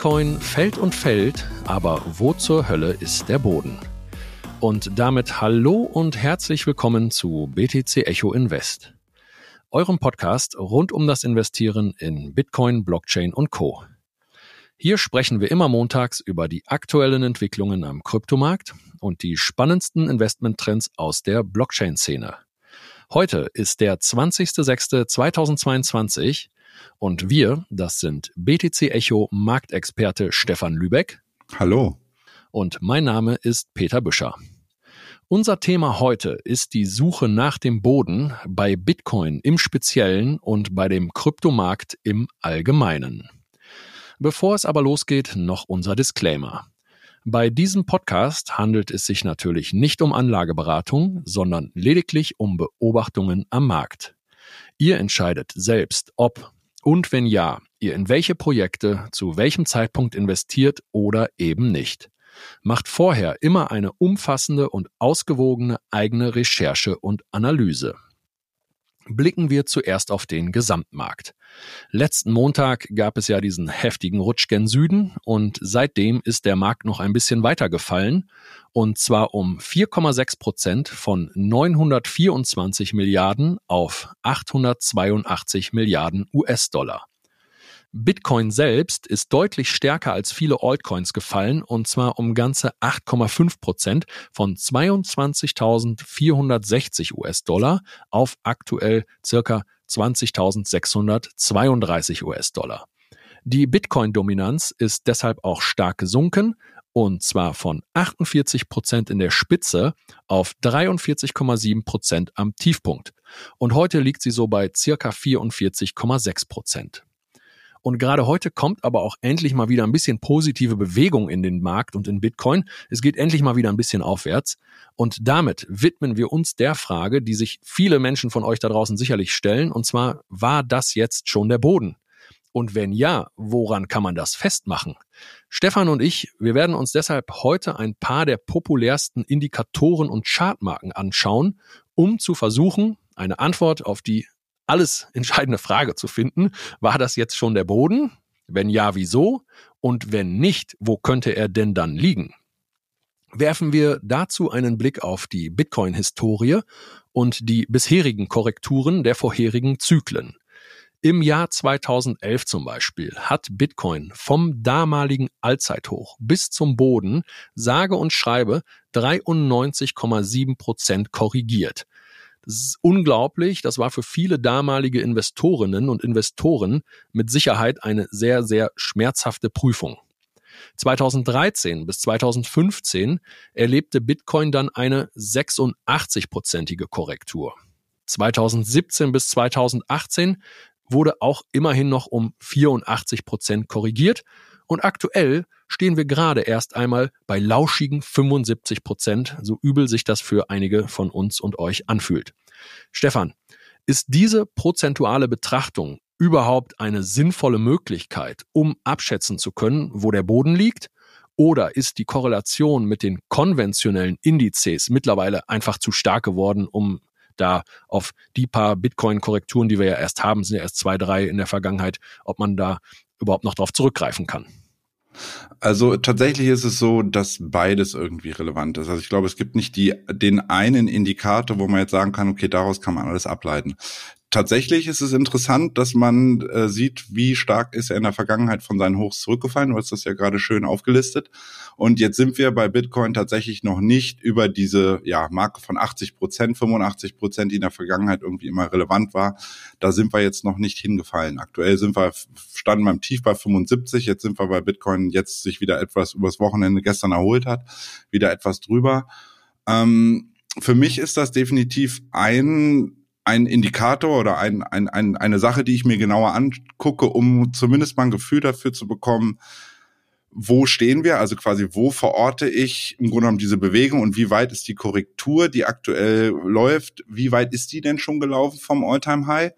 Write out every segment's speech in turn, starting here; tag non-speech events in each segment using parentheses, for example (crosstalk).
Bitcoin fällt und fällt, aber wo zur Hölle ist der Boden? Und damit hallo und herzlich willkommen zu BTC Echo Invest, eurem Podcast rund um das Investieren in Bitcoin, Blockchain und Co. Hier sprechen wir immer montags über die aktuellen Entwicklungen am Kryptomarkt und die spannendsten Investmenttrends aus der Blockchain-Szene. Heute ist der 20.06.2022 und wir, das sind BTC Echo Marktexperte Stefan Lübeck. Hallo. Und mein Name ist Peter Büscher. Unser Thema heute ist die Suche nach dem Boden bei Bitcoin im Speziellen und bei dem Kryptomarkt im Allgemeinen. Bevor es aber losgeht, noch unser Disclaimer. Bei diesem Podcast handelt es sich natürlich nicht um Anlageberatung, sondern lediglich um Beobachtungen am Markt. Ihr entscheidet selbst, ob und wenn ja, ihr in welche Projekte zu welchem Zeitpunkt investiert oder eben nicht. Macht vorher immer eine umfassende und ausgewogene eigene Recherche und Analyse. Blicken wir zuerst auf den Gesamtmarkt. Letzten Montag gab es ja diesen heftigen Rutsch gen Süden und seitdem ist der Markt noch ein bisschen weiter gefallen und zwar um 4,6 Prozent von 924 Milliarden auf 882 Milliarden US-Dollar. Bitcoin selbst ist deutlich stärker als viele Altcoins gefallen und zwar um ganze 8,5 Prozent von 22.460 US-Dollar auf aktuell circa 20.632 US-Dollar. Die Bitcoin-Dominanz ist deshalb auch stark gesunken und zwar von 48 Prozent in der Spitze auf 43,7 Prozent am Tiefpunkt. Und heute liegt sie so bei circa 44,6 Prozent. Und gerade heute kommt aber auch endlich mal wieder ein bisschen positive Bewegung in den Markt und in Bitcoin. Es geht endlich mal wieder ein bisschen aufwärts. Und damit widmen wir uns der Frage, die sich viele Menschen von euch da draußen sicherlich stellen. Und zwar, war das jetzt schon der Boden? Und wenn ja, woran kann man das festmachen? Stefan und ich, wir werden uns deshalb heute ein paar der populärsten Indikatoren und Chartmarken anschauen, um zu versuchen, eine Antwort auf die alles entscheidende Frage zu finden. War das jetzt schon der Boden? Wenn ja, wieso? Und wenn nicht, wo könnte er denn dann liegen? Werfen wir dazu einen Blick auf die Bitcoin-Historie und die bisherigen Korrekturen der vorherigen Zyklen. Im Jahr 2011 zum Beispiel hat Bitcoin vom damaligen Allzeithoch bis zum Boden sage und schreibe 93,7 Prozent korrigiert. Das ist unglaublich. Das war für viele damalige Investorinnen und Investoren mit Sicherheit eine sehr, sehr schmerzhafte Prüfung. 2013 bis 2015 erlebte Bitcoin dann eine 86-prozentige Korrektur. 2017 bis 2018 wurde auch immerhin noch um 84 Prozent korrigiert und aktuell stehen wir gerade erst einmal bei lauschigen 75 Prozent, so übel sich das für einige von uns und euch anfühlt. Stefan, ist diese prozentuale Betrachtung überhaupt eine sinnvolle Möglichkeit, um abschätzen zu können, wo der Boden liegt? Oder ist die Korrelation mit den konventionellen Indizes mittlerweile einfach zu stark geworden, um da auf die paar Bitcoin-Korrekturen, die wir ja erst haben, sind ja erst zwei, drei in der Vergangenheit, ob man da überhaupt noch darauf zurückgreifen kann? Also tatsächlich ist es so, dass beides irgendwie relevant ist. Also ich glaube, es gibt nicht die, den einen Indikator, wo man jetzt sagen kann, okay, daraus kann man alles ableiten tatsächlich ist es interessant, dass man äh, sieht, wie stark ist er in der Vergangenheit von seinen Hochs zurückgefallen. Du hast das ja gerade schön aufgelistet. Und jetzt sind wir bei Bitcoin tatsächlich noch nicht über diese ja, Marke von 80 Prozent, 85 Prozent, die in der Vergangenheit irgendwie immer relevant war. Da sind wir jetzt noch nicht hingefallen. Aktuell sind wir, standen beim Tief bei 75. Jetzt sind wir bei Bitcoin jetzt sich wieder etwas übers Wochenende gestern erholt hat, wieder etwas drüber. Ähm, für mich ist das definitiv ein ein Indikator oder ein, ein, ein, eine Sache, die ich mir genauer angucke, um zumindest mal ein Gefühl dafür zu bekommen, wo stehen wir, also quasi wo verorte ich im Grunde genommen diese Bewegung und wie weit ist die Korrektur, die aktuell läuft, wie weit ist die denn schon gelaufen vom Alltime high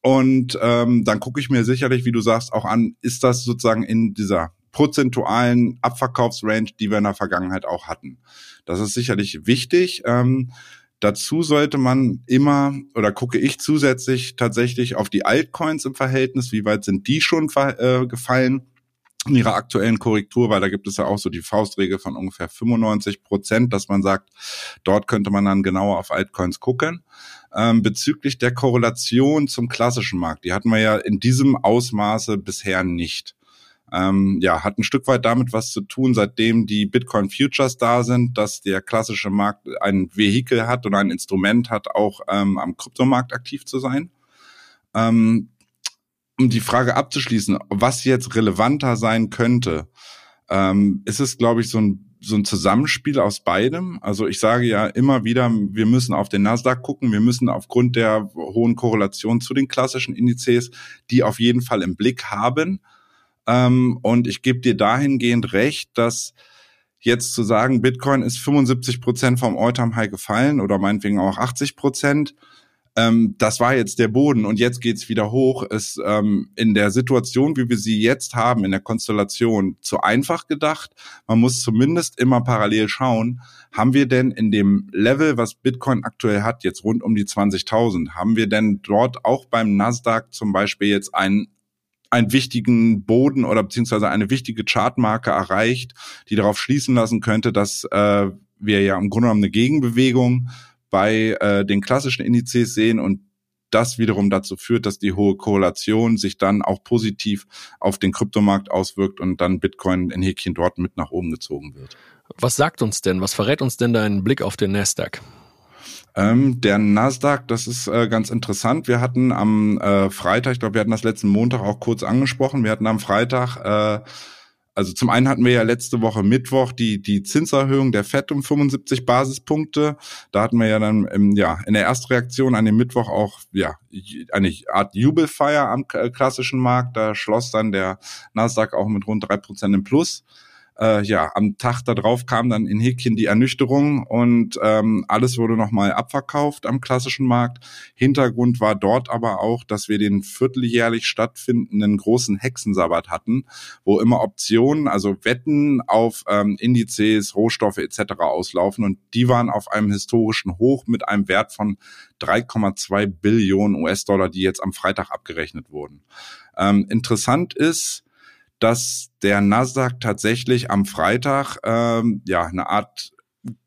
Und ähm, dann gucke ich mir sicherlich, wie du sagst, auch an, ist das sozusagen in dieser prozentualen Abverkaufsrange, die wir in der Vergangenheit auch hatten. Das ist sicherlich wichtig. Ähm, Dazu sollte man immer oder gucke ich zusätzlich tatsächlich auf die Altcoins im Verhältnis, wie weit sind die schon äh, gefallen in ihrer aktuellen Korrektur, weil da gibt es ja auch so die Faustregel von ungefähr 95 Prozent, dass man sagt, dort könnte man dann genauer auf Altcoins gucken. Ähm, bezüglich der Korrelation zum klassischen Markt, die hatten wir ja in diesem Ausmaße bisher nicht. Ähm, ja, hat ein Stück weit damit was zu tun, seitdem die Bitcoin Futures da sind, dass der klassische Markt ein Vehikel hat oder ein Instrument hat, auch ähm, am Kryptomarkt aktiv zu sein. Ähm, um die Frage abzuschließen, was jetzt relevanter sein könnte, ähm, ist es, glaube ich, so ein so ein Zusammenspiel aus beidem. Also ich sage ja immer wieder, wir müssen auf den Nasdaq gucken, wir müssen aufgrund der hohen Korrelation zu den klassischen Indizes die auf jeden Fall im Blick haben. Ähm, und ich gebe dir dahingehend recht, dass jetzt zu sagen, Bitcoin ist 75 Prozent vom All-Time-High gefallen oder meinetwegen auch 80 Prozent, ähm, das war jetzt der Boden und jetzt geht's wieder hoch, ist ähm, in der Situation, wie wir sie jetzt haben, in der Konstellation, zu einfach gedacht. Man muss zumindest immer parallel schauen, haben wir denn in dem Level, was Bitcoin aktuell hat, jetzt rund um die 20.000, haben wir denn dort auch beim Nasdaq zum Beispiel jetzt einen einen wichtigen Boden oder beziehungsweise eine wichtige Chartmarke erreicht, die darauf schließen lassen könnte, dass äh, wir ja im Grunde genommen eine Gegenbewegung bei äh, den klassischen Indizes sehen und das wiederum dazu führt, dass die hohe Korrelation sich dann auch positiv auf den Kryptomarkt auswirkt und dann Bitcoin in Häkchen dort mit nach oben gezogen wird. Was sagt uns denn, was verrät uns denn dein Blick auf den Nasdaq? Ähm, der Nasdaq, das ist äh, ganz interessant. Wir hatten am äh, Freitag, ich glaube, wir hatten das letzten Montag auch kurz angesprochen. Wir hatten am Freitag äh, also zum einen hatten wir ja letzte Woche Mittwoch die, die Zinserhöhung der FED um 75 Basispunkte. Da hatten wir ja dann im, ja, in der Erstreaktion an dem Mittwoch auch ja, eine Art Jubelfeier am klassischen Markt. Da schloss dann der Nasdaq auch mit rund drei Prozent im Plus äh, ja, am Tag darauf kam dann in Häkchen die Ernüchterung und ähm, alles wurde nochmal abverkauft am klassischen Markt. Hintergrund war dort aber auch, dass wir den vierteljährlich stattfindenden großen Hexensabbat hatten, wo immer Optionen, also Wetten auf ähm, Indizes, Rohstoffe etc. auslaufen und die waren auf einem historischen Hoch mit einem Wert von 3,2 Billionen US-Dollar, die jetzt am Freitag abgerechnet wurden. Ähm, interessant ist, dass der Nasdaq tatsächlich am Freitag ähm, ja eine Art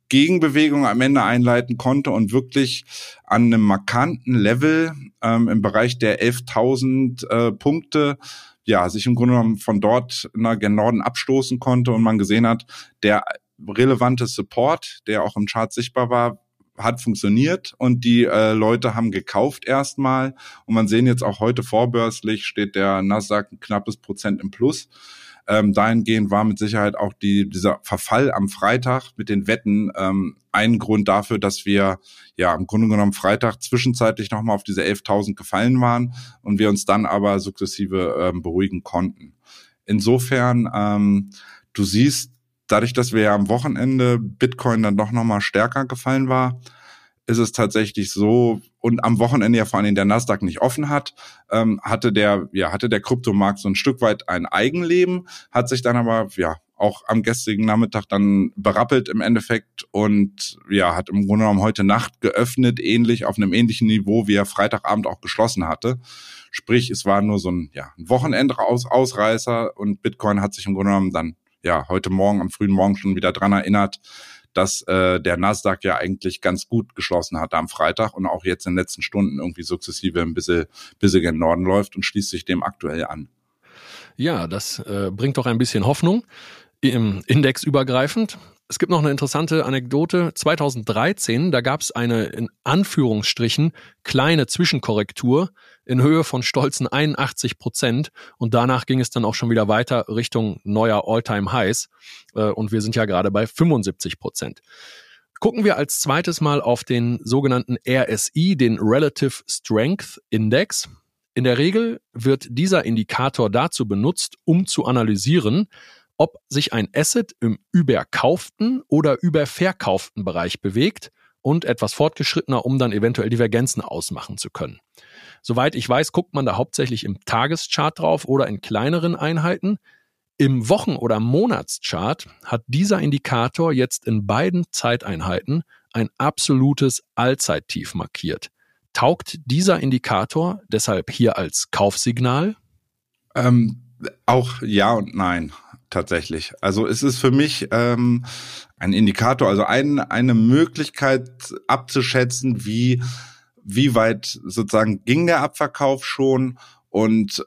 Gegenbewegung am Ende einleiten konnte und wirklich an einem markanten Level ähm, im Bereich der 11.000 äh, Punkte ja sich im Grunde genommen von dort nach gen Norden abstoßen konnte und man gesehen hat, der relevante Support, der auch im Chart sichtbar war, hat funktioniert und die äh, Leute haben gekauft erstmal. Und man sehen jetzt auch heute vorbörslich steht der Nasdaq ein knappes Prozent im Plus. Ähm, dahingehend war mit Sicherheit auch die, dieser Verfall am Freitag mit den Wetten ähm, ein Grund dafür, dass wir ja im Grunde genommen Freitag zwischenzeitlich nochmal auf diese 11.000 gefallen waren und wir uns dann aber sukzessive ähm, beruhigen konnten. Insofern, ähm, du siehst, dadurch, dass wir ja am Wochenende Bitcoin dann doch nochmal stärker gefallen war, ist es tatsächlich so, und am Wochenende ja vor allem der Nasdaq nicht offen hat, ähm, hatte der, ja, hatte der Kryptomarkt so ein Stück weit ein Eigenleben, hat sich dann aber, ja, auch am gestrigen Nachmittag dann berappelt im Endeffekt und ja, hat im Grunde genommen heute Nacht geöffnet, ähnlich auf einem ähnlichen Niveau, wie er Freitagabend auch geschlossen hatte. Sprich, es war nur so ein, ja, ein Wochenendausreißer und Bitcoin hat sich im Grunde genommen dann ja heute Morgen, am frühen Morgen schon wieder dran erinnert, dass äh, der Nasdaq ja eigentlich ganz gut geschlossen hatte am Freitag und auch jetzt in den letzten Stunden irgendwie sukzessive ein bisschen, bisschen gen Norden läuft und schließt sich dem aktuell an. Ja, das äh, bringt doch ein bisschen Hoffnung. Im Index übergreifend. Es gibt noch eine interessante Anekdote. 2013, da gab es eine in Anführungsstrichen kleine Zwischenkorrektur in Höhe von stolzen 81 Prozent und danach ging es dann auch schon wieder weiter Richtung neuer All-Time-Highs äh, und wir sind ja gerade bei 75 Prozent. Gucken wir als zweites mal auf den sogenannten RSI, den Relative Strength Index. In der Regel wird dieser Indikator dazu benutzt, um zu analysieren, ob sich ein Asset im überkauften oder überverkauften Bereich bewegt und etwas fortgeschrittener, um dann eventuell Divergenzen ausmachen zu können. Soweit ich weiß, guckt man da hauptsächlich im Tageschart drauf oder in kleineren Einheiten. Im Wochen- oder Monatschart hat dieser Indikator jetzt in beiden Zeiteinheiten ein absolutes Allzeittief markiert. Taugt dieser Indikator deshalb hier als Kaufsignal? Ähm, Auch ja und nein tatsächlich. Also es ist für mich ähm, ein Indikator, also ein, eine Möglichkeit abzuschätzen, wie wie weit sozusagen ging der Abverkauf schon und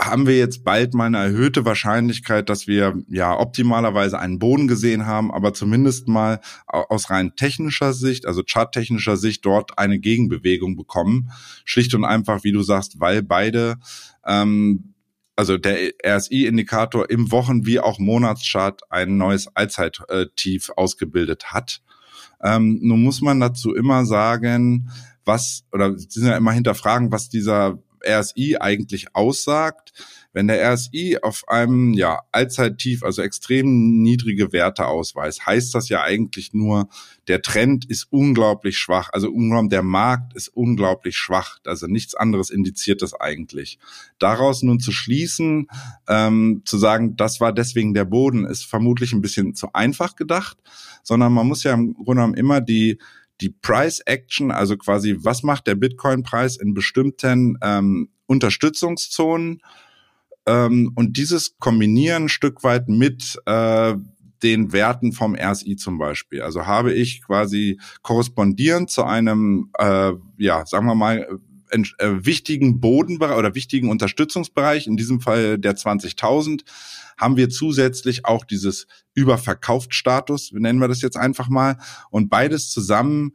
haben wir jetzt bald mal eine erhöhte Wahrscheinlichkeit, dass wir ja optimalerweise einen Boden gesehen haben, aber zumindest mal aus rein technischer Sicht, also charttechnischer Sicht, dort eine Gegenbewegung bekommen. Schlicht und einfach, wie du sagst, weil beide, ähm, also der RSI-Indikator im Wochen- wie auch Monatschart ein neues Allzeittief ausgebildet hat. Ähm, nun muss man dazu immer sagen, was, oder sie sind ja immer hinterfragen, was dieser RSI eigentlich aussagt. Wenn der RSI auf einem ja Allzeittief, also extrem niedrige Werte ausweist, heißt das ja eigentlich nur, der Trend ist unglaublich schwach. Also der Markt ist unglaublich schwach. Also nichts anderes indiziert das eigentlich. Daraus nun zu schließen, ähm, zu sagen, das war deswegen der Boden, ist vermutlich ein bisschen zu einfach gedacht, sondern man muss ja im Grunde genommen immer die die Price Action, also quasi, was macht der Bitcoin-Preis in bestimmten ähm, Unterstützungszonen ähm, und dieses kombinieren Stück weit mit äh, den Werten vom RSI zum Beispiel. Also habe ich quasi korrespondierend zu einem, äh, ja, sagen wir mal, wichtigen Bodenbereich oder wichtigen Unterstützungsbereich, in diesem Fall der 20.000, haben wir zusätzlich auch dieses Überverkauft-Status, nennen wir das jetzt einfach mal. Und beides zusammen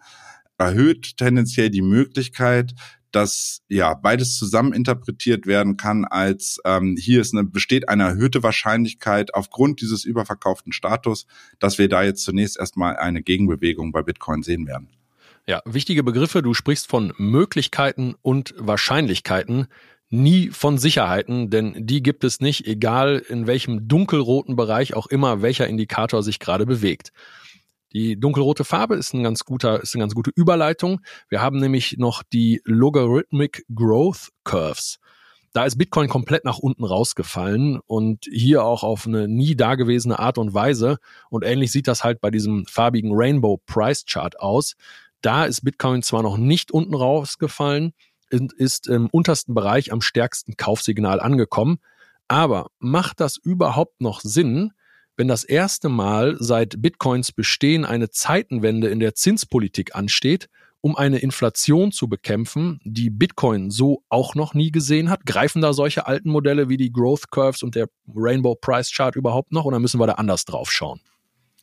erhöht tendenziell die Möglichkeit, dass ja beides zusammen interpretiert werden kann als ähm, hier ist eine, besteht eine erhöhte Wahrscheinlichkeit aufgrund dieses überverkauften Status, dass wir da jetzt zunächst erstmal eine Gegenbewegung bei Bitcoin sehen werden. Ja, wichtige Begriffe. Du sprichst von Möglichkeiten und Wahrscheinlichkeiten nie von Sicherheiten, denn die gibt es nicht, egal in welchem dunkelroten Bereich auch immer welcher Indikator sich gerade bewegt. Die dunkelrote Farbe ist ein ganz guter, ist eine ganz gute Überleitung. Wir haben nämlich noch die Logarithmic Growth Curves. Da ist Bitcoin komplett nach unten rausgefallen und hier auch auf eine nie dagewesene Art und Weise. Und ähnlich sieht das halt bei diesem farbigen Rainbow Price Chart aus. Da ist Bitcoin zwar noch nicht unten rausgefallen, ist im untersten Bereich am stärksten Kaufsignal angekommen. Aber macht das überhaupt noch Sinn, wenn das erste Mal seit Bitcoins Bestehen eine Zeitenwende in der Zinspolitik ansteht, um eine Inflation zu bekämpfen, die Bitcoin so auch noch nie gesehen hat? Greifen da solche alten Modelle wie die Growth Curves und der Rainbow Price Chart überhaupt noch oder müssen wir da anders drauf schauen?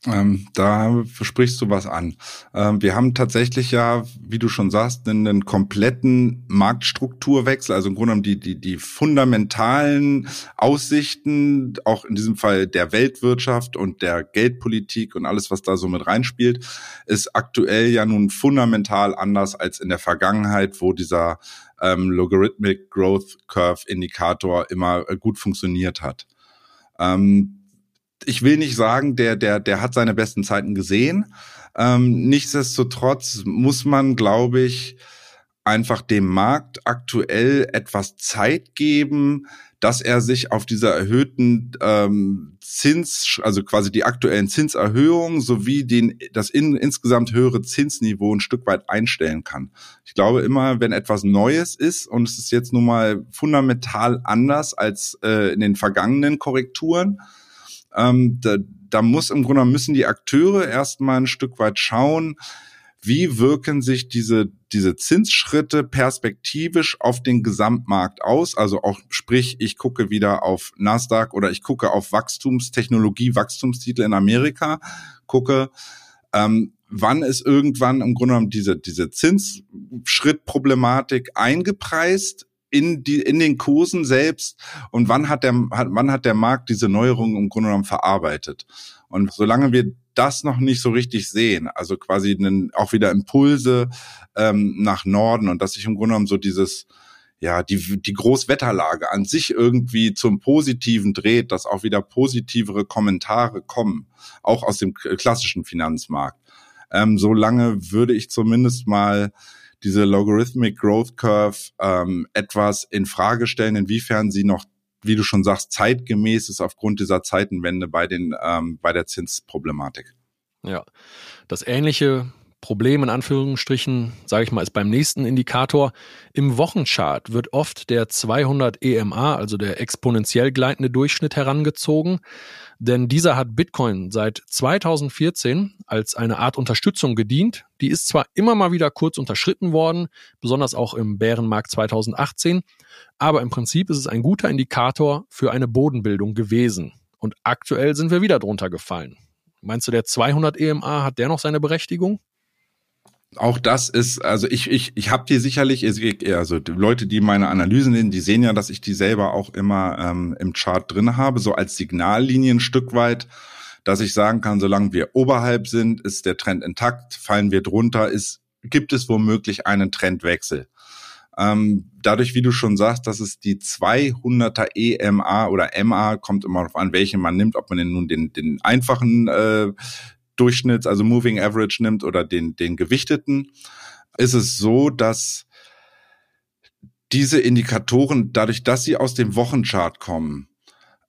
Ähm, da sprichst du was an. Ähm, wir haben tatsächlich ja, wie du schon sagst, einen, einen, kompletten Marktstrukturwechsel, also im Grunde genommen die, die, die fundamentalen Aussichten, auch in diesem Fall der Weltwirtschaft und der Geldpolitik und alles, was da so mit reinspielt, ist aktuell ja nun fundamental anders als in der Vergangenheit, wo dieser ähm, Logarithmic Growth Curve Indikator immer äh, gut funktioniert hat. Ähm, ich will nicht sagen, der, der, der hat seine besten Zeiten gesehen. Ähm, nichtsdestotrotz muss man, glaube ich, einfach dem Markt aktuell etwas Zeit geben, dass er sich auf dieser erhöhten ähm, Zins, also quasi die aktuellen Zinserhöhungen sowie den, das in, insgesamt höhere Zinsniveau ein Stück weit einstellen kann. Ich glaube immer, wenn etwas Neues ist und es ist jetzt nun mal fundamental anders als äh, in den vergangenen Korrekturen, ähm, da, da muss im Grunde müssen die Akteure erstmal ein Stück weit schauen, wie wirken sich diese, diese Zinsschritte perspektivisch auf den Gesamtmarkt aus? Also auch, sprich, ich gucke wieder auf Nasdaq oder ich gucke auf Wachstumstechnologie, Wachstumstitel in Amerika, gucke, ähm, wann ist irgendwann im Grunde genommen diese, diese Zinsschrittproblematik eingepreist in die in den Kursen selbst und wann hat der hat, wann hat der Markt diese Neuerungen im Grunde genommen verarbeitet und solange wir das noch nicht so richtig sehen, also quasi einen, auch wieder Impulse ähm, nach Norden und dass sich im Grunde genommen so dieses ja, die, die Großwetterlage an sich irgendwie zum Positiven dreht, dass auch wieder positivere Kommentare kommen, auch aus dem klassischen Finanzmarkt. Ähm, solange würde ich zumindest mal diese Logarithmic Growth Curve ähm, etwas in Frage stellen, inwiefern sie noch, wie du schon sagst, zeitgemäß ist aufgrund dieser Zeitenwende bei den ähm, bei der Zinsproblematik. Ja, das ähnliche Problem in Anführungsstrichen, sage ich mal, ist beim nächsten Indikator. Im Wochenchart wird oft der 200 EMA, also der exponentiell gleitende Durchschnitt, herangezogen. Denn dieser hat Bitcoin seit 2014 als eine Art Unterstützung gedient. Die ist zwar immer mal wieder kurz unterschritten worden, besonders auch im Bärenmarkt 2018, aber im Prinzip ist es ein guter Indikator für eine Bodenbildung gewesen. Und aktuell sind wir wieder drunter gefallen. Meinst du, der 200 EMA hat der noch seine Berechtigung? Auch das ist, also ich, ich, ich habe die sicherlich, also die Leute, die meine Analysen sehen, die sehen ja, dass ich die selber auch immer ähm, im Chart drin habe, so als Signallinie Stück weit, dass ich sagen kann, solange wir oberhalb sind, ist der Trend intakt, fallen wir drunter, ist, gibt es womöglich einen Trendwechsel. Ähm, dadurch, wie du schon sagst, dass es die 200er EMA oder MA, kommt immer darauf an, welche man nimmt, ob man denn nun den, den einfachen äh, Durchschnitts, also Moving Average nimmt oder den, den gewichteten, ist es so, dass diese Indikatoren, dadurch, dass sie aus dem Wochenchart kommen,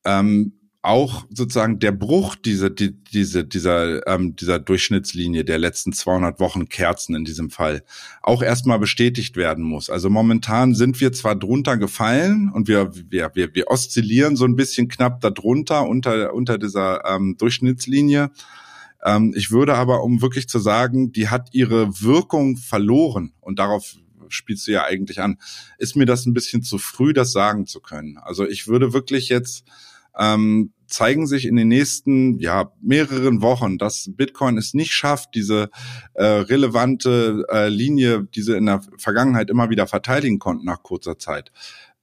ähm, auch sozusagen der Bruch dieser, die, diese, dieser, ähm, dieser Durchschnittslinie der letzten 200 Wochen Kerzen in diesem Fall auch erstmal bestätigt werden muss. Also momentan sind wir zwar drunter gefallen und wir, wir, wir, wir oszillieren so ein bisschen knapp darunter unter, unter dieser ähm, Durchschnittslinie, ähm, ich würde aber, um wirklich zu sagen, die hat ihre Wirkung verloren und darauf spielst du ja eigentlich an, ist mir das ein bisschen zu früh, das sagen zu können. Also ich würde wirklich jetzt ähm, zeigen sich in den nächsten ja mehreren Wochen, dass Bitcoin es nicht schafft, diese äh, relevante äh, Linie, die sie in der Vergangenheit immer wieder verteidigen konnten nach kurzer Zeit,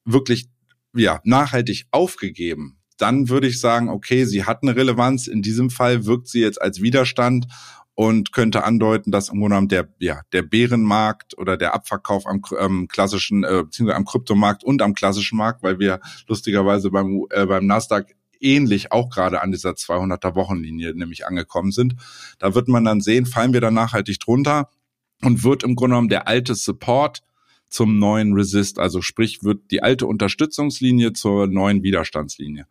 wirklich ja nachhaltig aufgegeben dann würde ich sagen, okay, sie hat eine Relevanz. In diesem Fall wirkt sie jetzt als Widerstand und könnte andeuten, dass im Grunde genommen der, ja, der Bärenmarkt oder der Abverkauf am ähm, klassischen, äh, beziehungsweise am Kryptomarkt und am klassischen Markt, weil wir lustigerweise beim, äh, beim Nasdaq ähnlich auch gerade an dieser 200er Wochenlinie nämlich angekommen sind. Da wird man dann sehen, fallen wir da nachhaltig drunter und wird im Grunde genommen der alte Support zum neuen Resist. Also sprich, wird die alte Unterstützungslinie zur neuen Widerstandslinie.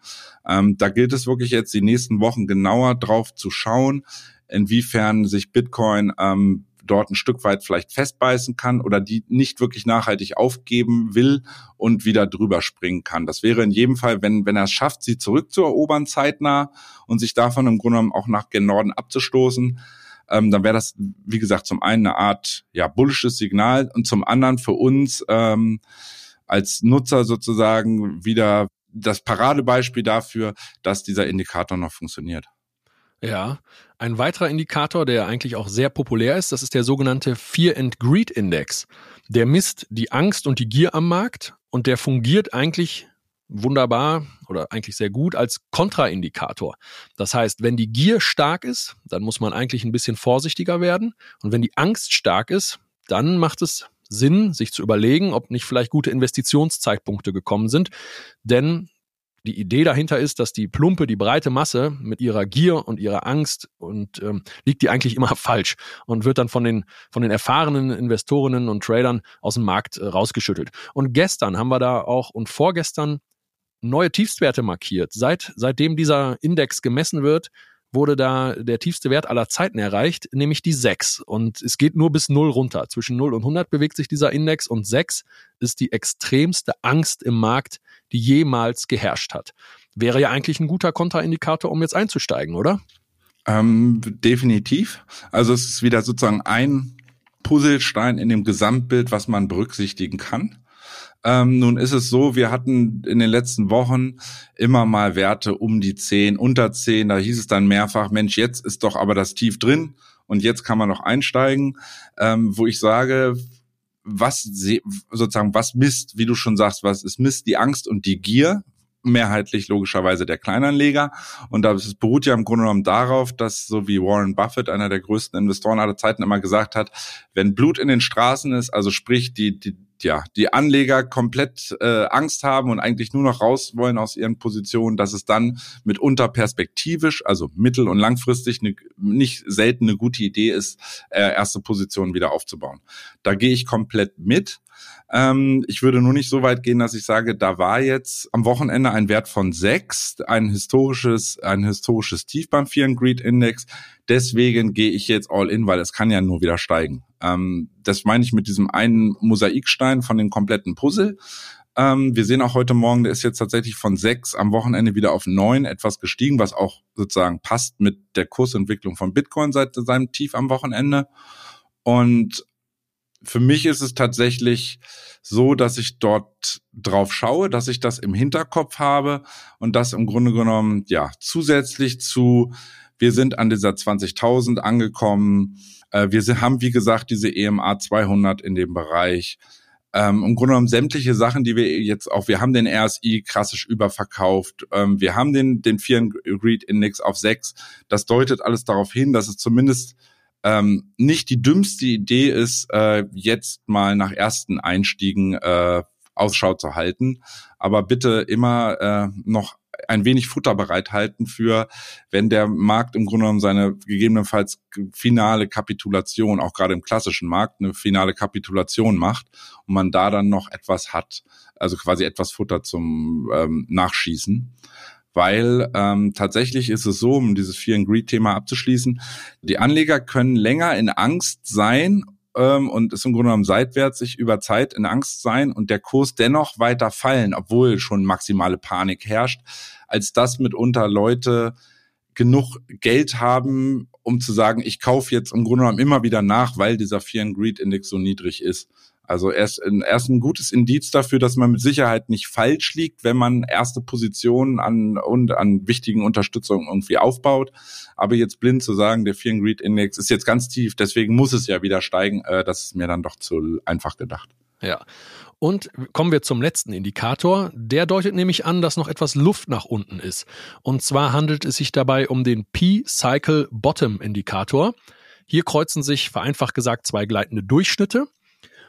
Ähm, da gilt es wirklich jetzt die nächsten Wochen genauer drauf zu schauen, inwiefern sich Bitcoin ähm, dort ein Stück weit vielleicht festbeißen kann oder die nicht wirklich nachhaltig aufgeben will und wieder drüber springen kann. Das wäre in jedem Fall, wenn, wenn er es schafft, sie zurückzuerobern zeitnah und sich davon im Grunde genommen auch nach gen Norden abzustoßen, ähm, dann wäre das, wie gesagt, zum einen eine Art ja bullisches Signal und zum anderen für uns ähm, als Nutzer sozusagen wieder das Paradebeispiel dafür, dass dieser Indikator noch funktioniert. Ja, ein weiterer Indikator, der eigentlich auch sehr populär ist, das ist der sogenannte Fear and Greed Index. Der misst die Angst und die Gier am Markt und der fungiert eigentlich wunderbar oder eigentlich sehr gut als Kontraindikator. Das heißt, wenn die Gier stark ist, dann muss man eigentlich ein bisschen vorsichtiger werden. Und wenn die Angst stark ist, dann macht es Sinn, sich zu überlegen, ob nicht vielleicht gute Investitionszeitpunkte gekommen sind. Denn die Idee dahinter ist, dass die plumpe, die breite Masse mit ihrer Gier und ihrer Angst und ähm, liegt die eigentlich immer (laughs) falsch und wird dann von den von den erfahrenen Investorinnen und Tradern aus dem Markt äh, rausgeschüttelt. Und gestern haben wir da auch und vorgestern neue Tiefstwerte markiert. Seit, seitdem dieser Index gemessen wird, wurde da der tiefste Wert aller Zeiten erreicht, nämlich die 6. Und es geht nur bis 0 runter. Zwischen 0 und 100 bewegt sich dieser Index und 6 ist die extremste Angst im Markt, die jemals geherrscht hat. Wäre ja eigentlich ein guter Kontraindikator, um jetzt einzusteigen, oder? Ähm, definitiv. Also es ist wieder sozusagen ein Puzzlestein in dem Gesamtbild, was man berücksichtigen kann. Ähm, nun ist es so, wir hatten in den letzten Wochen immer mal Werte um die 10, unter 10. Da hieß es dann mehrfach, Mensch, jetzt ist doch aber das Tief drin und jetzt kann man noch einsteigen, ähm, wo ich sage, was sozusagen, was misst, wie du schon sagst, was ist misst die Angst und die Gier, mehrheitlich logischerweise der Kleinanleger. Und das beruht ja im Grunde genommen darauf, dass so wie Warren Buffett, einer der größten Investoren aller Zeiten, immer gesagt hat, wenn Blut in den Straßen ist, also sprich die, die, ja, die Anleger komplett äh, Angst haben und eigentlich nur noch raus wollen aus ihren Positionen, dass es dann mitunter perspektivisch, also mittel- und langfristig eine, nicht selten eine gute Idee ist, äh, erste Positionen wieder aufzubauen. Da gehe ich komplett mit. Ähm, ich würde nur nicht so weit gehen, dass ich sage, da war jetzt am Wochenende ein Wert von sechs, ein historisches, ein historisches Tief beim Fear and Greed Index. Deswegen gehe ich jetzt all in, weil es kann ja nur wieder steigen. Ähm, das meine ich mit diesem einen Mosaikstein von dem kompletten Puzzle. Ähm, wir sehen auch heute Morgen, der ist jetzt tatsächlich von sechs am Wochenende wieder auf neun etwas gestiegen, was auch sozusagen passt mit der Kursentwicklung von Bitcoin seit seinem Tief am Wochenende. Und für mich ist es tatsächlich so, dass ich dort drauf schaue, dass ich das im Hinterkopf habe und das im Grunde genommen, ja, zusätzlich zu, wir sind an dieser 20.000 angekommen, äh, wir haben, wie gesagt, diese EMA 200 in dem Bereich, ähm, im Grunde genommen sämtliche Sachen, die wir jetzt auch, wir haben den RSI krassisch überverkauft, ähm, wir haben den, den Fear and Greed Index auf sechs. Das deutet alles darauf hin, dass es zumindest ähm, nicht die dümmste Idee ist, äh, jetzt mal nach ersten Einstiegen äh, Ausschau zu halten. Aber bitte immer äh, noch ein wenig Futter bereithalten für, wenn der Markt im Grunde genommen seine gegebenenfalls finale Kapitulation, auch gerade im klassischen Markt, eine finale Kapitulation macht und man da dann noch etwas hat, also quasi etwas Futter zum ähm, Nachschießen. Weil ähm, tatsächlich ist es so, um dieses Fear and Greed-Thema abzuschließen, die Anleger können länger in Angst sein ähm, und ist im Grunde genommen seitwärts sich über Zeit in Angst sein und der Kurs dennoch weiter fallen, obwohl schon maximale Panik herrscht, als dass mitunter Leute genug Geld haben, um zu sagen, ich kaufe jetzt im Grunde genommen immer wieder nach, weil dieser Fear and Greed Index so niedrig ist. Also er ist, er ist ein gutes Indiz dafür, dass man mit Sicherheit nicht falsch liegt, wenn man erste Positionen an, und an wichtigen Unterstützungen irgendwie aufbaut. Aber jetzt blind zu sagen, der Fear and Greed Index ist jetzt ganz tief, deswegen muss es ja wieder steigen, äh, das ist mir dann doch zu einfach gedacht. Ja. Und kommen wir zum letzten Indikator. Der deutet nämlich an, dass noch etwas Luft nach unten ist. Und zwar handelt es sich dabei um den P-Cycle Bottom Indikator. Hier kreuzen sich vereinfacht gesagt zwei gleitende Durchschnitte.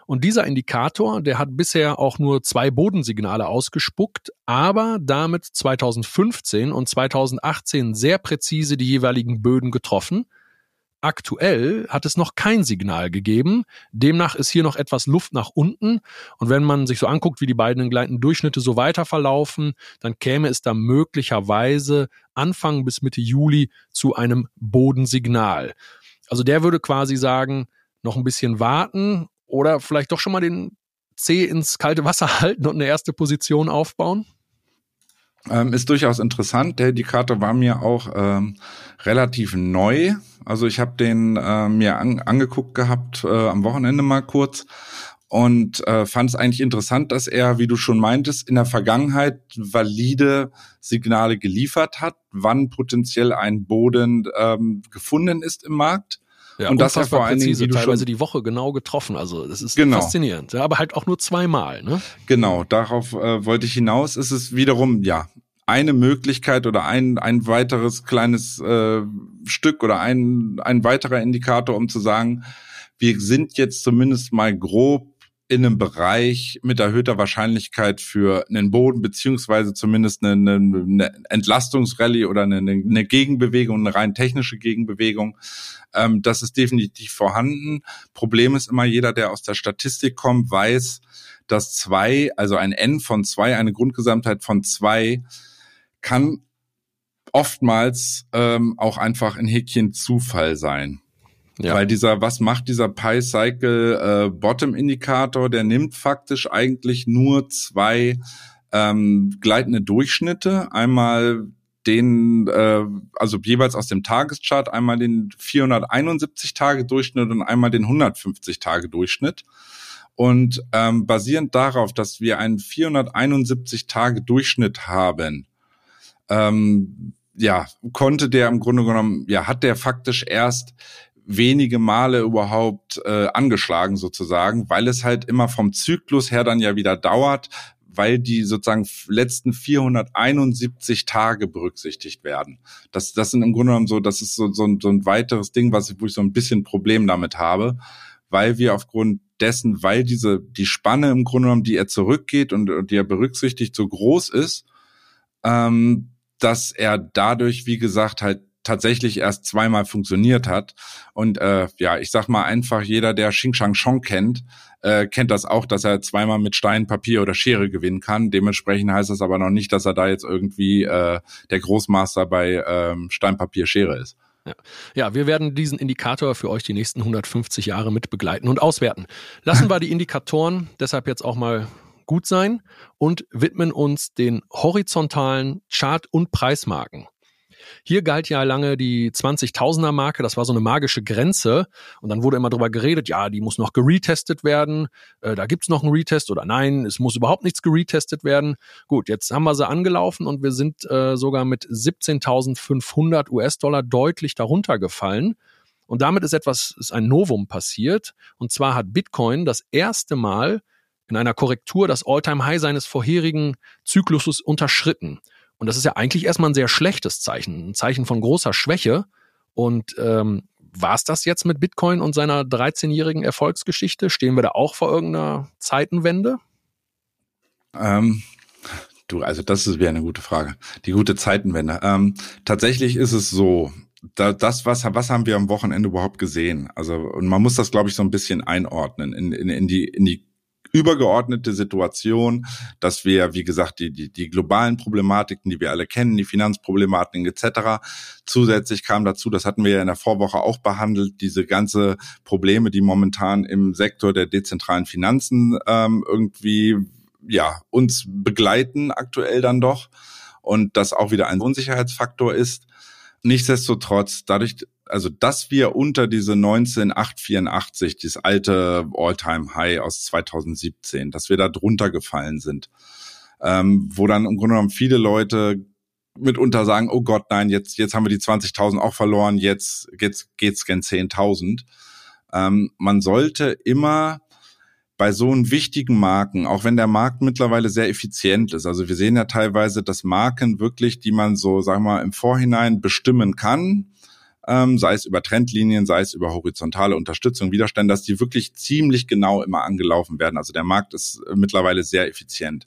Und dieser Indikator, der hat bisher auch nur zwei Bodensignale ausgespuckt, aber damit 2015 und 2018 sehr präzise die jeweiligen Böden getroffen. Aktuell hat es noch kein Signal gegeben. Demnach ist hier noch etwas Luft nach unten. Und wenn man sich so anguckt, wie die beiden entgleitenden Durchschnitte so weiter verlaufen, dann käme es da möglicherweise Anfang bis Mitte Juli zu einem Bodensignal. Also der würde quasi sagen, noch ein bisschen warten oder vielleicht doch schon mal den C ins kalte Wasser (laughs) halten und eine erste Position aufbauen? Ähm, ist durchaus interessant. Der Indikator war mir auch ähm, relativ neu. Also ich habe den äh, mir an, angeguckt gehabt äh, am Wochenende mal kurz und äh, fand es eigentlich interessant, dass er, wie du schon meintest, in der Vergangenheit valide Signale geliefert hat, wann potenziell ein Boden ähm, gefunden ist im Markt. Ja, und das ja vor allen Dingen, wie teilweise die Woche genau getroffen. Also das ist genau. faszinierend. Ja, aber halt auch nur zweimal. Ne? Genau, darauf äh, wollte ich hinaus. Es ist wiederum ja eine Möglichkeit oder ein ein weiteres kleines äh, Stück oder ein ein weiterer Indikator, um zu sagen, wir sind jetzt zumindest mal grob in einem Bereich mit erhöhter Wahrscheinlichkeit für einen Boden beziehungsweise zumindest eine, eine Entlastungsrallye oder eine, eine, Gegenbewegung, eine rein technische Gegenbewegung. Ähm, das ist definitiv vorhanden. Problem ist immer, jeder, der aus der Statistik kommt, weiß, dass zwei, also ein N von zwei, eine Grundgesamtheit von zwei, kann oftmals ähm, auch einfach ein Häkchen Zufall sein. Ja. Weil dieser, was macht dieser Pi-Cycle äh, Bottom-Indikator? Der nimmt faktisch eigentlich nur zwei ähm, gleitende Durchschnitte. Einmal den, äh, also jeweils aus dem Tageschart, einmal den 471-Tage-Durchschnitt und einmal den 150-Tage-Durchschnitt. Und ähm, basierend darauf, dass wir einen 471-Tage-Durchschnitt haben, ähm, ja, konnte der im Grunde genommen, ja, hat der faktisch erst wenige Male überhaupt äh, angeschlagen sozusagen, weil es halt immer vom Zyklus her dann ja wieder dauert, weil die sozusagen letzten 471 Tage berücksichtigt werden. Das, das sind im Grunde genommen so, das ist so, so, ein, so ein weiteres Ding, was ich, wo ich so ein bisschen Problem damit habe, weil wir aufgrund dessen, weil diese, die Spanne im Grunde genommen, die er zurückgeht und, und die er berücksichtigt, so groß ist, ähm, dass er dadurch, wie gesagt, halt tatsächlich erst zweimal funktioniert hat. Und äh, ja, ich sag mal einfach, jeder, der Xing Shang Chong kennt, äh, kennt das auch, dass er zweimal mit Stein, Papier oder Schere gewinnen kann. Dementsprechend heißt das aber noch nicht, dass er da jetzt irgendwie äh, der Großmaster bei ähm, Stein, Papier, Schere ist. Ja. ja, wir werden diesen Indikator für euch die nächsten 150 Jahre mit begleiten und auswerten. Lassen wir die Indikatoren deshalb jetzt auch mal gut sein und widmen uns den horizontalen Chart- und Preismarken. Hier galt ja lange die 20.000er Marke, das war so eine magische Grenze und dann wurde immer drüber geredet, ja, die muss noch geretestet werden, äh, da gibt's noch einen Retest oder nein, es muss überhaupt nichts geretestet werden. Gut, jetzt haben wir sie angelaufen und wir sind äh, sogar mit 17.500 US-Dollar deutlich darunter gefallen. Und damit ist etwas, ist ein Novum passiert. Und zwar hat Bitcoin das erste Mal in einer Korrektur das All-Time-High seines vorherigen Zykluses unterschritten. Und das ist ja eigentlich erstmal ein sehr schlechtes Zeichen, ein Zeichen von großer Schwäche. Und ähm, war es das jetzt mit Bitcoin und seiner 13-jährigen Erfolgsgeschichte? Stehen wir da auch vor irgendeiner Zeitenwende? Ähm, du, also das ist wieder eine gute Frage. Die gute Zeitenwende. Ähm, tatsächlich ist es so, da, das, was, was haben wir am Wochenende überhaupt gesehen? Also, und man muss das, glaube ich, so ein bisschen einordnen in, in, in die, in die übergeordnete Situation, dass wir, wie gesagt, die, die, die globalen Problematiken, die wir alle kennen, die Finanzproblematiken etc. Zusätzlich kam dazu, das hatten wir ja in der Vorwoche auch behandelt, diese ganze Probleme, die momentan im Sektor der dezentralen Finanzen ähm, irgendwie ja uns begleiten aktuell dann doch und das auch wieder ein Unsicherheitsfaktor ist. Nichtsdestotrotz, dadurch, also dass wir unter diese 19884, dieses alte All-Time-High aus 2017, dass wir da drunter gefallen sind, ähm, wo dann im Grunde genommen viele Leute mitunter sagen, oh Gott, nein, jetzt, jetzt haben wir die 20.000 auch verloren, jetzt, jetzt geht's gen 10.000. Ähm, man sollte immer bei so einen wichtigen Marken, auch wenn der Markt mittlerweile sehr effizient ist, also wir sehen ja teilweise, dass Marken wirklich, die man so, sagen wir mal, im Vorhinein bestimmen kann, ähm, sei es über Trendlinien, sei es über horizontale Unterstützung, Widerstände, dass die wirklich ziemlich genau immer angelaufen werden. Also der Markt ist mittlerweile sehr effizient.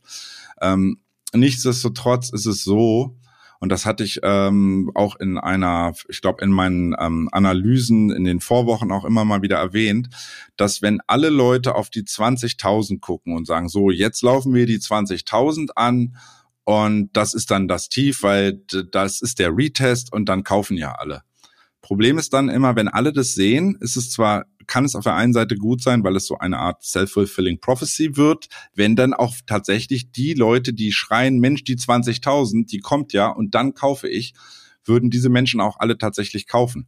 Ähm, nichtsdestotrotz ist es so, und das hatte ich ähm, auch in einer, ich glaube, in meinen ähm, Analysen in den Vorwochen auch immer mal wieder erwähnt, dass wenn alle Leute auf die 20.000 gucken und sagen, so, jetzt laufen wir die 20.000 an und das ist dann das Tief, weil das ist der Retest und dann kaufen ja alle. Problem ist dann immer, wenn alle das sehen, ist es zwar kann es auf der einen Seite gut sein, weil es so eine Art self-fulfilling prophecy wird, wenn dann auch tatsächlich die Leute, die schreien, Mensch, die 20.000, die kommt ja und dann kaufe ich, würden diese Menschen auch alle tatsächlich kaufen.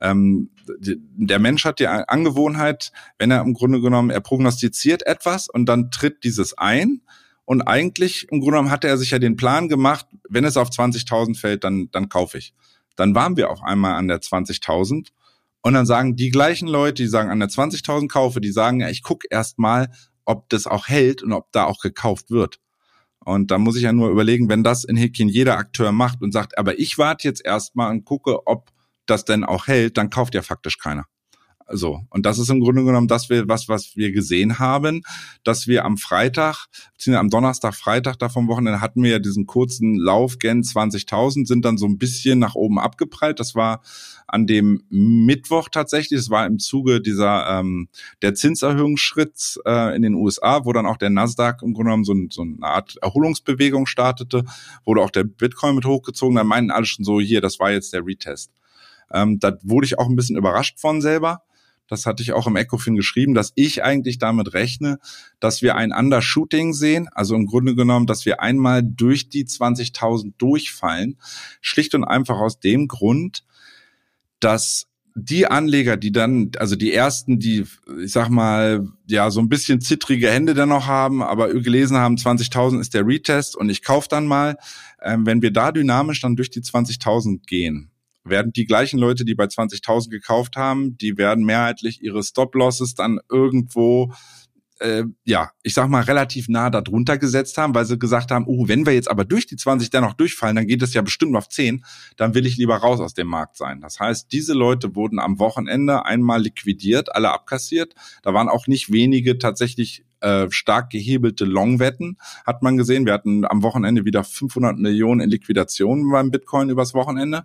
Ähm, der Mensch hat die Angewohnheit, wenn er im Grunde genommen, er prognostiziert etwas und dann tritt dieses ein. Und eigentlich, im Grunde genommen, hatte er sich ja den Plan gemacht, wenn es auf 20.000 fällt, dann, dann kaufe ich. Dann waren wir auf einmal an der 20.000 und dann sagen die gleichen Leute, die sagen an der 20.000 kaufe, die sagen, ja, ich gucke erst mal, ob das auch hält und ob da auch gekauft wird. Und da muss ich ja nur überlegen, wenn das in Häkchen jeder Akteur macht und sagt, aber ich warte jetzt erstmal und gucke, ob das denn auch hält, dann kauft ja faktisch keiner. So. Und das ist im Grunde genommen das, was, was wir gesehen haben, dass wir am Freitag, beziehungsweise am Donnerstag, Freitag da vom Wochenende hatten wir ja diesen kurzen Lauf gen 20.000, sind dann so ein bisschen nach oben abgeprallt. Das war an dem Mittwoch tatsächlich. Das war im Zuge dieser, ähm, der Zinserhöhungsschritt äh, in den USA, wo dann auch der Nasdaq im Grunde genommen so, so eine Art Erholungsbewegung startete, wurde auch der Bitcoin mit hochgezogen. Da meinten alle schon so, hier, das war jetzt der Retest. Ähm, da wurde ich auch ein bisschen überrascht von selber das hatte ich auch im Ecofin geschrieben, dass ich eigentlich damit rechne, dass wir ein Undershooting sehen, also im Grunde genommen, dass wir einmal durch die 20.000 durchfallen, schlicht und einfach aus dem Grund, dass die Anleger, die dann, also die ersten, die, ich sag mal, ja, so ein bisschen zittrige Hände dann noch haben, aber gelesen haben, 20.000 ist der Retest und ich kaufe dann mal, äh, wenn wir da dynamisch dann durch die 20.000 gehen, werden die gleichen Leute, die bei 20.000 gekauft haben, die werden mehrheitlich ihre Stop-Losses dann irgendwo äh, ja, ich sag mal, relativ nah darunter gesetzt haben, weil sie gesagt haben, oh, wenn wir jetzt aber durch die 20 dennoch durchfallen, dann geht es ja bestimmt auf 10, dann will ich lieber raus aus dem Markt sein. Das heißt, diese Leute wurden am Wochenende einmal liquidiert, alle abkassiert. Da waren auch nicht wenige tatsächlich äh, stark gehebelte Long-Wetten, hat man gesehen. Wir hatten am Wochenende wieder 500 Millionen in Liquidationen beim Bitcoin übers Wochenende.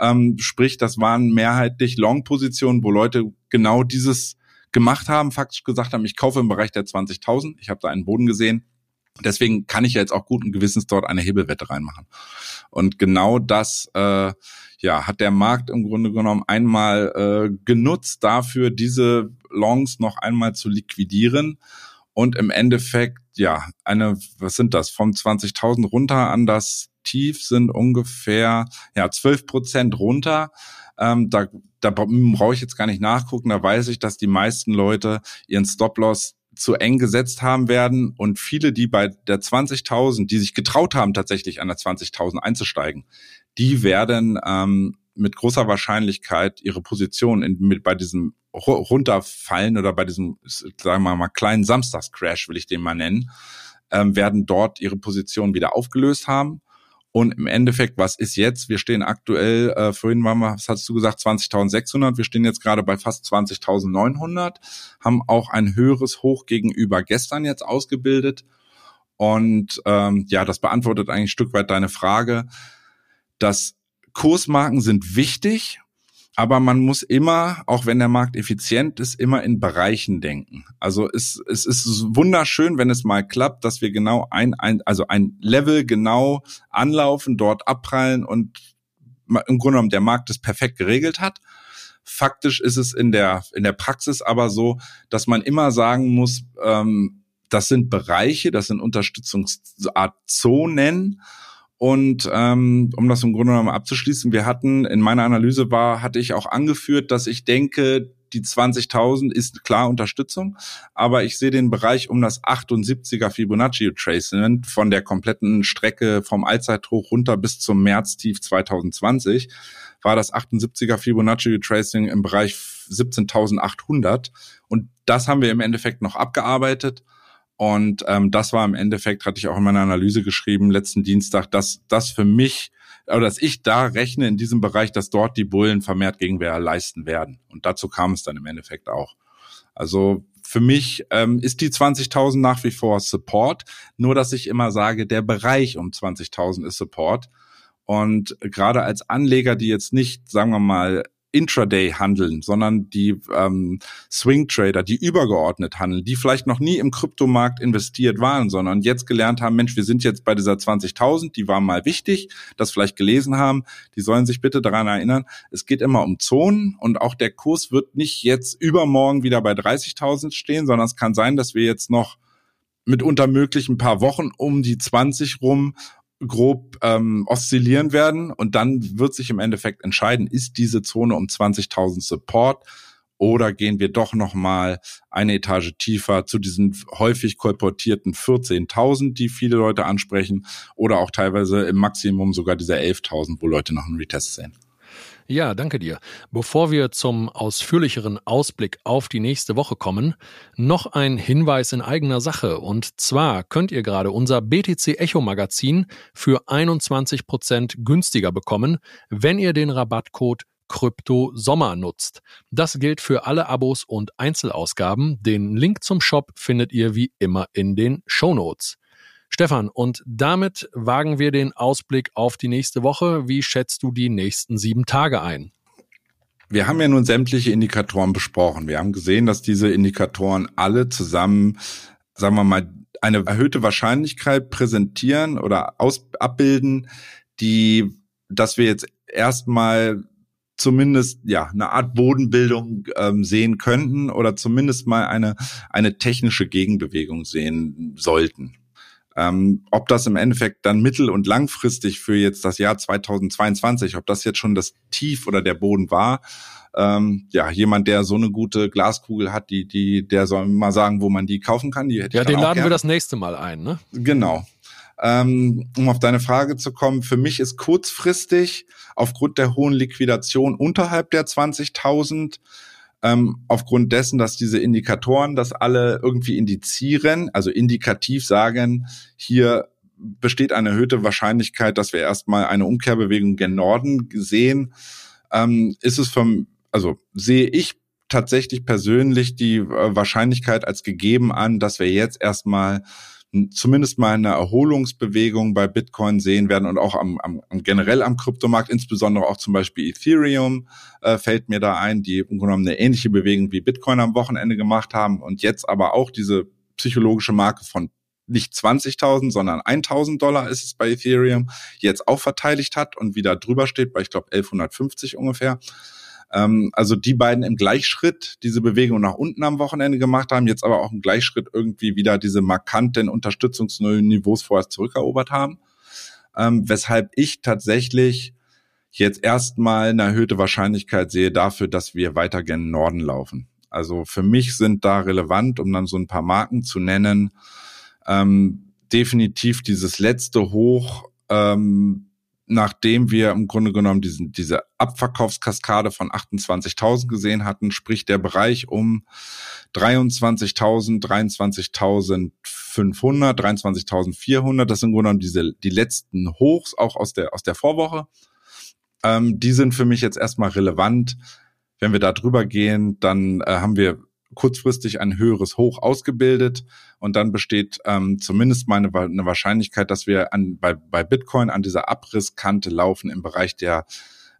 Ähm, sprich, das waren mehrheitlich Long-Positionen, wo Leute genau dieses gemacht haben, faktisch gesagt haben, ich kaufe im Bereich der 20.000. Ich habe da einen Boden gesehen. Deswegen kann ich ja jetzt auch guten Gewissens dort eine Hebelwette reinmachen. Und genau das äh, ja, hat der Markt im Grunde genommen einmal äh, genutzt dafür, diese Longs noch einmal zu liquidieren und im Endeffekt, ja, eine, was sind das, vom 20.000 runter an das Tief sind ungefähr, ja, 12 Prozent runter. Ähm, da, da brauche ich jetzt gar nicht nachgucken, da weiß ich, dass die meisten Leute ihren Stop-Loss zu eng gesetzt haben werden und viele, die bei der 20.000, die sich getraut haben, tatsächlich an der 20.000 einzusteigen, die werden ähm, mit großer Wahrscheinlichkeit ihre Position in, mit, bei diesem runterfallen oder bei diesem, sagen wir mal, kleinen Samstagscrash, will ich den mal nennen, ähm, werden dort ihre Position wieder aufgelöst haben. Und im Endeffekt, was ist jetzt? Wir stehen aktuell, äh, vorhin waren wir, was hast du gesagt, 20.600. Wir stehen jetzt gerade bei fast 20.900, haben auch ein höheres Hoch gegenüber gestern jetzt ausgebildet. Und ähm, ja, das beantwortet eigentlich ein Stück weit deine Frage. dass Kursmarken sind wichtig, aber man muss immer, auch wenn der Markt effizient ist, immer in Bereichen denken. Also es, es ist wunderschön, wenn es mal klappt, dass wir genau ein, ein, also ein Level genau anlaufen, dort abprallen und im Grunde genommen der Markt es perfekt geregelt hat. Faktisch ist es in der, in der Praxis aber so, dass man immer sagen muss, ähm, das sind Bereiche, das sind Unterstützungsart Zonen und ähm, um das im Grunde genommen abzuschließen, wir hatten in meiner Analyse war, hatte ich auch angeführt, dass ich denke, die 20.000 ist klar Unterstützung, aber ich sehe den Bereich um das 78er Fibonacci Retracement von der kompletten Strecke vom Allzeithoch runter bis zum Märztief 2020 war das 78er Fibonacci Retracing im Bereich 17.800 und das haben wir im Endeffekt noch abgearbeitet und ähm, das war im Endeffekt, hatte ich auch in meiner Analyse geschrieben, letzten Dienstag, dass das für mich, oder dass ich da rechne in diesem Bereich, dass dort die Bullen vermehrt Gegenwehr leisten werden. Und dazu kam es dann im Endeffekt auch. Also für mich ähm, ist die 20.000 nach wie vor Support, nur dass ich immer sage, der Bereich um 20.000 ist Support. Und gerade als Anleger, die jetzt nicht, sagen wir mal, Intraday handeln, sondern die ähm, Swing Trader, die übergeordnet handeln, die vielleicht noch nie im Kryptomarkt investiert waren, sondern jetzt gelernt haben, Mensch, wir sind jetzt bei dieser 20.000, die war mal wichtig, das vielleicht gelesen haben, die sollen sich bitte daran erinnern, es geht immer um Zonen und auch der Kurs wird nicht jetzt übermorgen wieder bei 30.000 stehen, sondern es kann sein, dass wir jetzt noch mitunter möglich ein paar Wochen um die 20 rum grob ähm, oszillieren werden und dann wird sich im Endeffekt entscheiden, ist diese Zone um 20.000 Support oder gehen wir doch noch mal eine Etage tiefer zu diesen häufig kolportierten 14.000, die viele Leute ansprechen oder auch teilweise im Maximum sogar diese 11.000, wo Leute noch einen Retest sehen. Ja, danke dir. Bevor wir zum ausführlicheren Ausblick auf die nächste Woche kommen, noch ein Hinweis in eigener Sache. Und zwar könnt ihr gerade unser BTC Echo Magazin für 21 Prozent günstiger bekommen, wenn ihr den Rabattcode Krypto Sommer nutzt. Das gilt für alle Abos und Einzelausgaben. Den Link zum Shop findet ihr wie immer in den Show Notes. Stefan, und damit wagen wir den Ausblick auf die nächste Woche. Wie schätzt du die nächsten sieben Tage ein? Wir haben ja nun sämtliche Indikatoren besprochen. Wir haben gesehen, dass diese Indikatoren alle zusammen, sagen wir mal, eine erhöhte Wahrscheinlichkeit präsentieren oder aus, abbilden, die, dass wir jetzt erstmal zumindest ja eine Art Bodenbildung ähm, sehen könnten oder zumindest mal eine eine technische Gegenbewegung sehen sollten. Ähm, ob das im Endeffekt dann mittel- und langfristig für jetzt das Jahr 2022, ob das jetzt schon das Tief oder der Boden war, ähm, ja, jemand, der so eine gute Glaskugel hat, die, die, der soll mal sagen, wo man die kaufen kann. Die hätte ja, den laden gern. wir das nächste Mal ein, ne? Genau. Ähm, um auf deine Frage zu kommen, für mich ist kurzfristig aufgrund der hohen Liquidation unterhalb der 20.000 ähm, aufgrund dessen, dass diese Indikatoren das alle irgendwie indizieren, also indikativ sagen, hier besteht eine erhöhte Wahrscheinlichkeit, dass wir erstmal eine Umkehrbewegung gen Norden sehen, ähm, ist es vom, also sehe ich tatsächlich persönlich die äh, Wahrscheinlichkeit als gegeben an, dass wir jetzt erstmal zumindest mal eine Erholungsbewegung bei Bitcoin sehen werden und auch am, am, generell am Kryptomarkt, insbesondere auch zum Beispiel Ethereum äh, fällt mir da ein, die im Grunde eine ähnliche Bewegung wie Bitcoin am Wochenende gemacht haben und jetzt aber auch diese psychologische Marke von nicht 20.000, sondern 1.000 Dollar ist es bei Ethereum, jetzt auch verteidigt hat und wieder drüber steht bei, ich glaube, 1150 ungefähr. Ähm, also die beiden im Gleichschritt diese Bewegung nach unten am Wochenende gemacht haben, jetzt aber auch im Gleichschritt irgendwie wieder diese markanten Unterstützungsniveaus vorher zurückerobert haben. Ähm, weshalb ich tatsächlich jetzt erstmal eine erhöhte Wahrscheinlichkeit sehe dafür, dass wir weiter gen Norden laufen. Also für mich sind da relevant, um dann so ein paar Marken zu nennen, ähm, definitiv dieses letzte Hoch ähm, nachdem wir im Grunde genommen diesen, diese Abverkaufskaskade von 28.000 gesehen hatten, sprich der Bereich um 23.000, 23.500, 23.400, das sind im Grunde genommen diese, die letzten Hochs auch aus der, aus der Vorwoche. Ähm, die sind für mich jetzt erstmal relevant. Wenn wir da drüber gehen, dann äh, haben wir kurzfristig ein höheres Hoch ausgebildet und dann besteht ähm, zumindest mal eine, eine Wahrscheinlichkeit, dass wir an, bei, bei Bitcoin an dieser Abrisskante laufen im Bereich der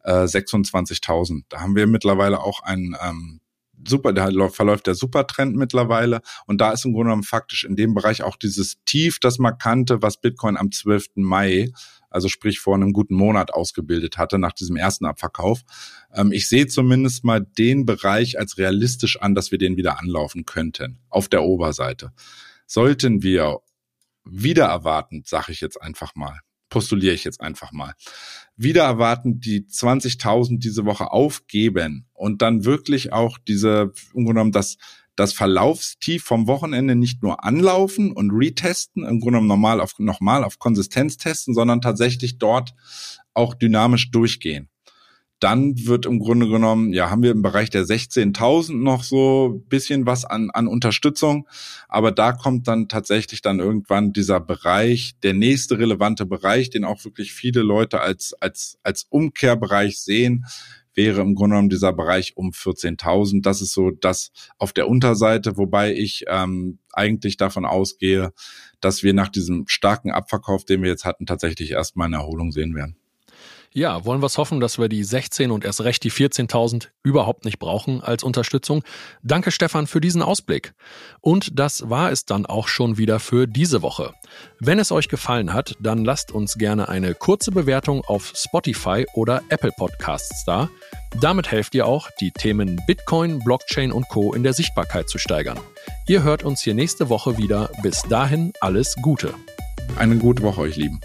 äh, 26.000. Da haben wir mittlerweile auch ein ähm, super, da verläuft der Supertrend mittlerweile und da ist im Grunde genommen faktisch in dem Bereich auch dieses Tief, das markante, was Bitcoin am 12. Mai also sprich vor einem guten Monat ausgebildet hatte nach diesem ersten Abverkauf. Ähm, ich sehe zumindest mal den Bereich als realistisch an, dass wir den wieder anlaufen könnten auf der Oberseite. Sollten wir wieder erwartend, sage ich jetzt einfach mal, postuliere ich jetzt einfach mal, wieder erwarten die 20.000 diese Woche aufgeben und dann wirklich auch diese, ungenommen das das Verlaufstief vom Wochenende nicht nur anlaufen und retesten, im Grunde genommen normal auf, nochmal auf Konsistenz testen, sondern tatsächlich dort auch dynamisch durchgehen. Dann wird im Grunde genommen, ja, haben wir im Bereich der 16.000 noch so bisschen was an, an Unterstützung. Aber da kommt dann tatsächlich dann irgendwann dieser Bereich, der nächste relevante Bereich, den auch wirklich viele Leute als, als, als Umkehrbereich sehen, wäre im Grunde genommen dieser Bereich um 14.000. Das ist so das auf der Unterseite, wobei ich ähm, eigentlich davon ausgehe, dass wir nach diesem starken Abverkauf, den wir jetzt hatten, tatsächlich erstmal eine Erholung sehen werden. Ja, wollen wir es hoffen, dass wir die 16 und erst recht die 14.000 überhaupt nicht brauchen als Unterstützung. Danke Stefan für diesen Ausblick. Und das war es dann auch schon wieder für diese Woche. Wenn es euch gefallen hat, dann lasst uns gerne eine kurze Bewertung auf Spotify oder Apple Podcasts da. Damit helft ihr auch, die Themen Bitcoin, Blockchain und Co. in der Sichtbarkeit zu steigern. Ihr hört uns hier nächste Woche wieder. Bis dahin alles Gute. Eine gute Woche euch Lieben.